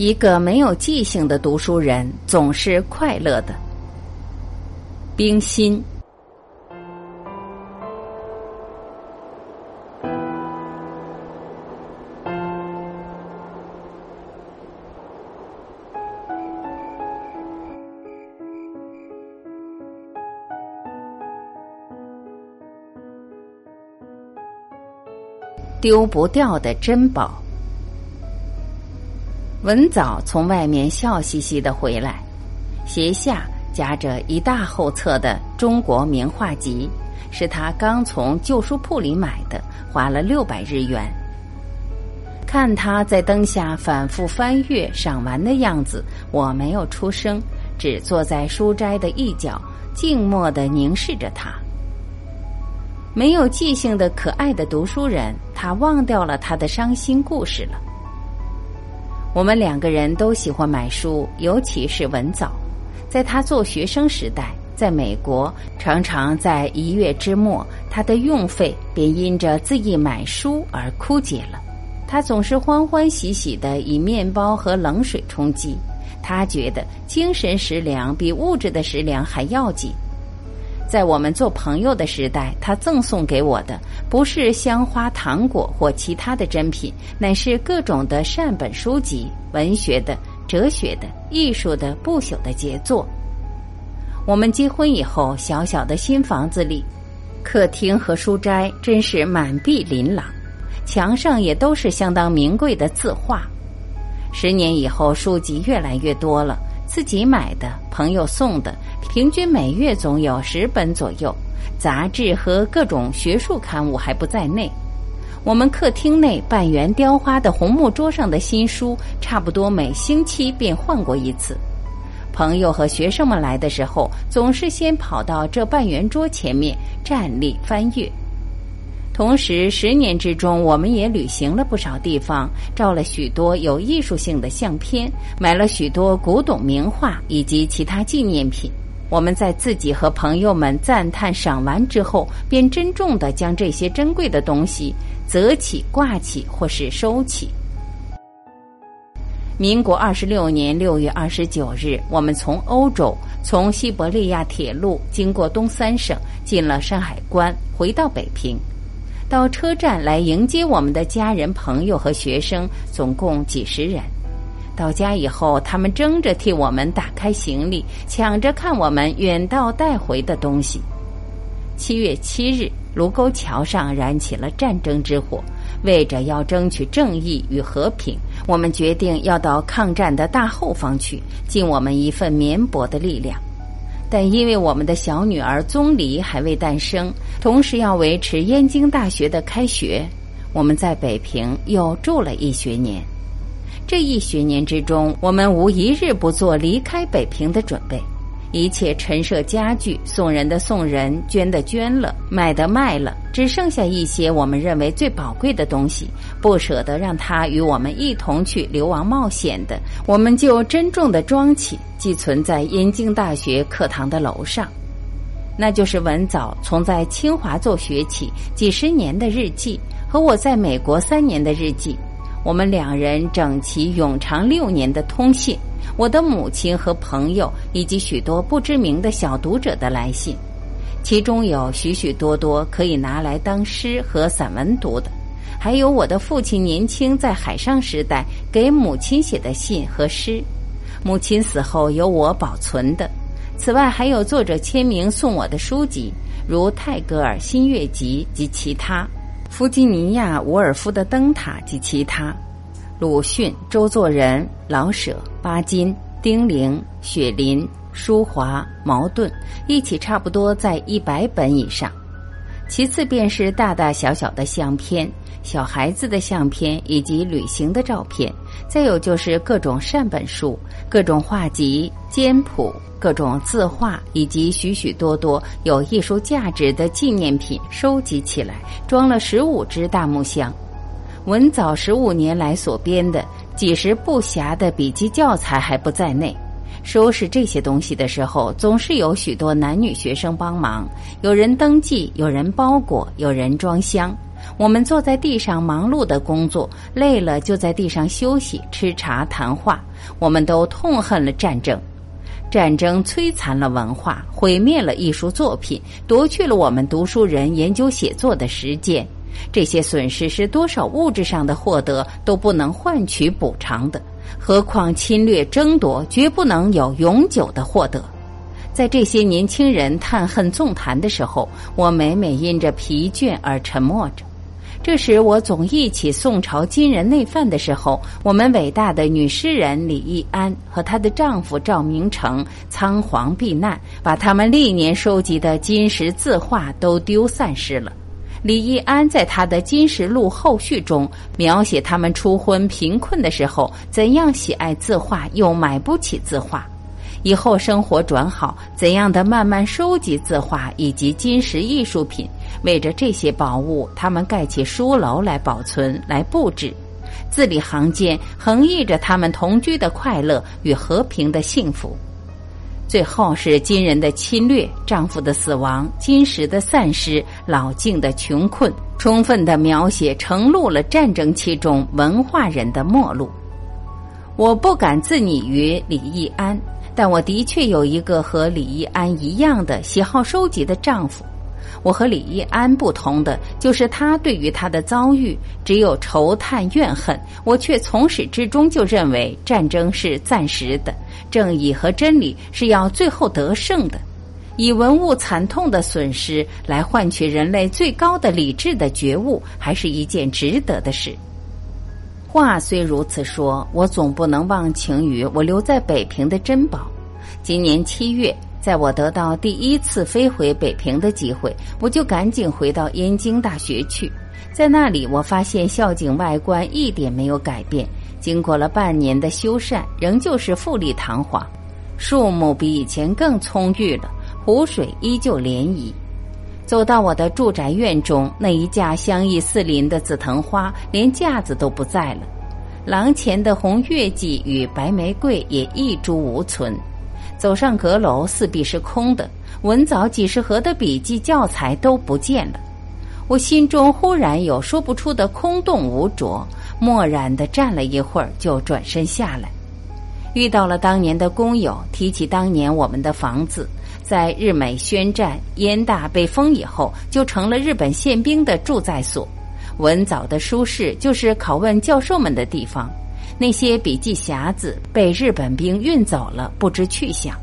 一个没有记性的读书人总是快乐的。冰心。丢不掉的珍宝。文藻从外面笑嘻嘻的回来，鞋下夹着一大厚册的《中国名画集》，是他刚从旧书铺里买的，花了六百日元。看他在灯下反复翻阅、赏玩的样子，我没有出声，只坐在书斋的一角，静默的凝视着他。没有记性的可爱的读书人，他忘掉了他的伤心故事了。我们两个人都喜欢买书，尤其是文藻。在他做学生时代，在美国，常常在一月之末，他的用费便因着恣意买书而枯竭了。他总是欢欢喜喜的以面包和冷水充饥，他觉得精神食粮比物质的食粮还要紧。在我们做朋友的时代，他赠送给我的不是香花、糖果或其他的珍品，乃是各种的善本书籍、文学的、哲学的、艺术的不朽的杰作。我们结婚以后，小小的新房子里，客厅和书斋真是满壁琳琅，墙上也都是相当名贵的字画。十年以后，书籍越来越多了。自己买的，朋友送的，平均每月总有十本左右。杂志和各种学术刊物还不在内。我们客厅内半圆雕花的红木桌上的新书，差不多每星期便换过一次。朋友和学生们来的时候，总是先跑到这半圆桌前面站立翻阅。同时，十年之中，我们也旅行了不少地方，照了许多有艺术性的相片，买了许多古董名画以及其他纪念品。我们在自己和朋友们赞叹赏完之后，便珍重的将这些珍贵的东西择起、挂起或是收起。民国二十六年六月二十九日，我们从欧洲，从西伯利亚铁路经过东三省，进了山海关，回到北平。到车站来迎接我们的家人、朋友和学生，总共几十人。到家以后，他们争着替我们打开行李，抢着看我们远道带回的东西。七月七日，卢沟桥上燃起了战争之火，为着要争取正义与和平，我们决定要到抗战的大后方去，尽我们一份绵薄的力量。但因为我们的小女儿宗黎还未诞生，同时要维持燕京大学的开学，我们在北平又住了一学年。这一学年之中，我们无一日不做离开北平的准备。一切陈设家具，送人的送人，捐的捐了，买的卖了，只剩下一些我们认为最宝贵的东西，不舍得让他与我们一同去流亡冒险的，我们就珍重的装起，寄存在燕京大学课堂的楼上。那就是文藻从在清华做学起几十年的日记，和我在美国三年的日记，我们两人整齐永长六年的通信。我的母亲和朋友以及许多不知名的小读者的来信，其中有许许多多可以拿来当诗和散文读的，还有我的父亲年轻在海上时代给母亲写的信和诗，母亲死后由我保存的。此外，还有作者签名送我的书籍，如泰戈尔《新月集》及其他，弗吉尼亚·伍尔夫的《灯塔》及其他。鲁迅、周作人、老舍、巴金、丁玲、雪林、舒华、茅盾，一起差不多在一百本以上。其次便是大大小小的相片、小孩子的相片以及旅行的照片，再有就是各种善本书、各种画集、简谱、各种字画以及许许多多有艺术价值的纪念品，收集起来装了十五只大木箱。文藻十五年来所编的几十部暇的笔记教材还不在内。收拾这些东西的时候，总是有许多男女学生帮忙，有人登记，有人包裹，有人装箱。我们坐在地上忙碌的工作，累了就在地上休息、吃茶、谈话。我们都痛恨了战争，战争摧残了文化，毁灭了艺术作品，夺去了我们读书人研究写作的时间。这些损失是多少物质上的获得都不能换取补偿的，何况侵略争夺，绝不能有永久的获得。在这些年轻人叹恨纵谈的时候，我每每因着疲倦而沉默着。这时，我总忆起宋朝金人内犯的时候，我们伟大的女诗人李易安和她的丈夫赵明诚仓皇避难，把他们历年收集的金石字画都丢散失了。李易安在他的《金石录》后序中描写他们初婚贫困的时候，怎样喜爱字画，又买不起字画。以后生活转好，怎样的慢慢收集字画以及金石艺术品，为着这些宝物，他们盖起书楼来保存、来布置。字里行间横溢着他们同居的快乐与和平的幸福。最后是金人的侵略、丈夫的死亡、金石的散失、老境的穷困，充分的描写呈露了战争期中文化人的末路。我不敢自拟于李易安。但我的确有一个和李易安一样的喜好收集的丈夫。我和李易安不同的，就是他对于他的遭遇只有愁叹怨恨，我却从始至终就认为战争是暂时的，正义和真理是要最后得胜的。以文物惨痛的损失来换取人类最高的理智的觉悟，还是一件值得的事。话虽如此说，我总不能忘情于我留在北平的珍宝。今年七月，在我得到第一次飞回北平的机会，我就赶紧回到燕京大学去。在那里，我发现校景外观一点没有改变，经过了半年的修缮，仍旧是富丽堂皇，树木比以前更葱郁了，湖水依旧涟漪。走到我的住宅院中，那一架香溢四邻的紫藤花连架子都不在了，廊前的红月季与白玫瑰也一株无存。走上阁楼，四壁是空的，文藻几十盒的笔记教材都不见了。我心中忽然有说不出的空洞无着，默然地站了一会儿，就转身下来，遇到了当年的工友，提起当年我们的房子。在日美宣战、燕大被封以后，就成了日本宪兵的驻在所。文藻的书室就是拷问教授们的地方。那些笔记匣子被日本兵运走了，不知去向。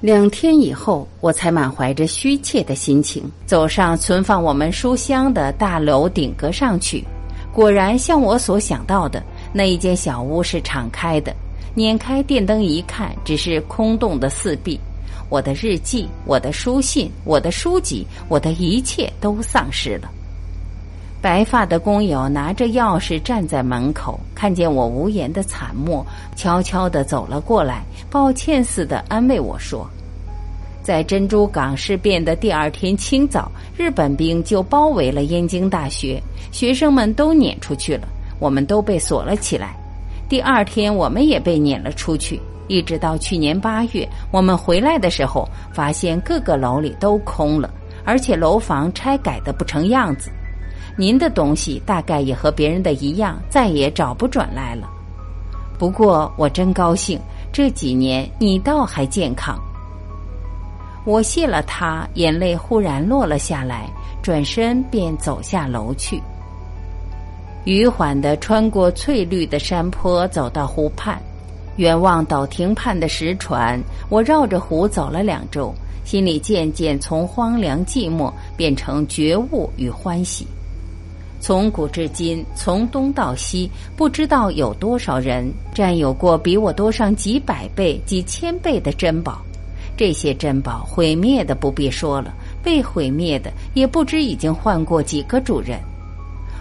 两天以后，我才满怀着虚怯的心情走上存放我们书箱的大楼顶阁上去。果然，像我所想到的，那一间小屋是敞开的。捻开电灯一看，只是空洞的四壁。我的日记、我的书信、我的书籍、我的一切都丧失了。白发的工友拿着钥匙站在门口，看见我无言的惨默，悄悄地走了过来，抱歉似的安慰我说：“在珍珠港事变的第二天清早，日本兵就包围了燕京大学，学生们都撵出去了，我们都被锁了起来。第二天，我们也被撵了出去。”一直到去年八月，我们回来的时候，发现各个楼里都空了，而且楼房拆改的不成样子。您的东西大概也和别人的一样，再也找不转来了。不过我真高兴，这几年你倒还健康。我谢了他，眼泪忽然落了下来，转身便走下楼去。余缓的穿过翠绿的山坡，走到湖畔。远望岛亭畔的石船，我绕着湖走了两周，心里渐渐从荒凉寂寞变成觉悟与欢喜。从古至今，从东到西，不知道有多少人占有过比我多上几百倍、几千倍的珍宝。这些珍宝毁灭的不必说了，被毁灭的也不知已经换过几个主人。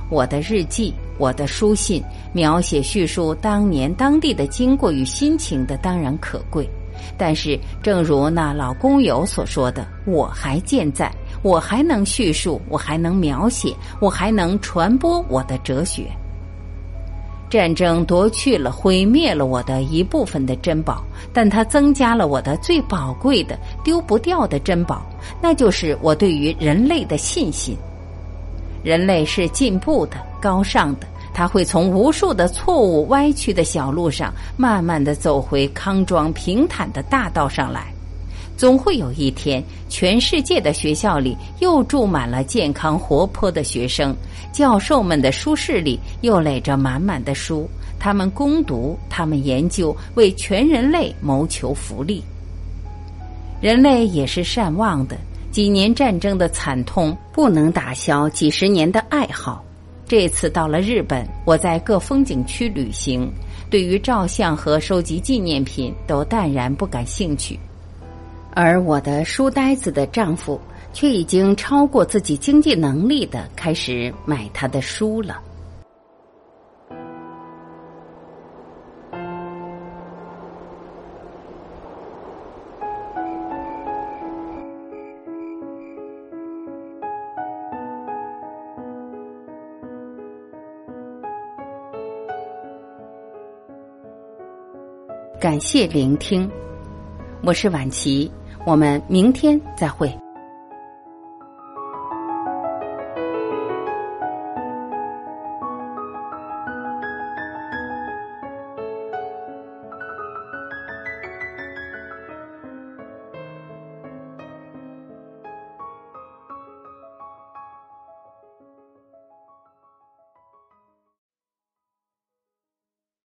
我的日记。我的书信描写叙述当年当地的经过与心情的当然可贵，但是正如那老工友所说的，我还健在，我还能叙述，我还能描写，我还能传播我的哲学。战争夺去了、毁灭了我的一部分的珍宝，但它增加了我的最宝贵的、丢不掉的珍宝，那就是我对于人类的信心。人类是进步的、高尚的，他会从无数的错误、歪曲的小路上，慢慢的走回康庄平坦的大道上来。总会有一天，全世界的学校里又住满了健康活泼的学生，教授们的书室里又垒着满满的书，他们攻读，他们研究，为全人类谋求福利。人类也是善忘的，几年战争的惨痛不能打消几十年的爱好。这次到了日本，我在各风景区旅行，对于照相和收集纪念品都淡然不感兴趣。而我的书呆子的丈夫却已经超过自己经济能力的开始买他的书了。感谢聆听，我是晚琪。我们明天再会。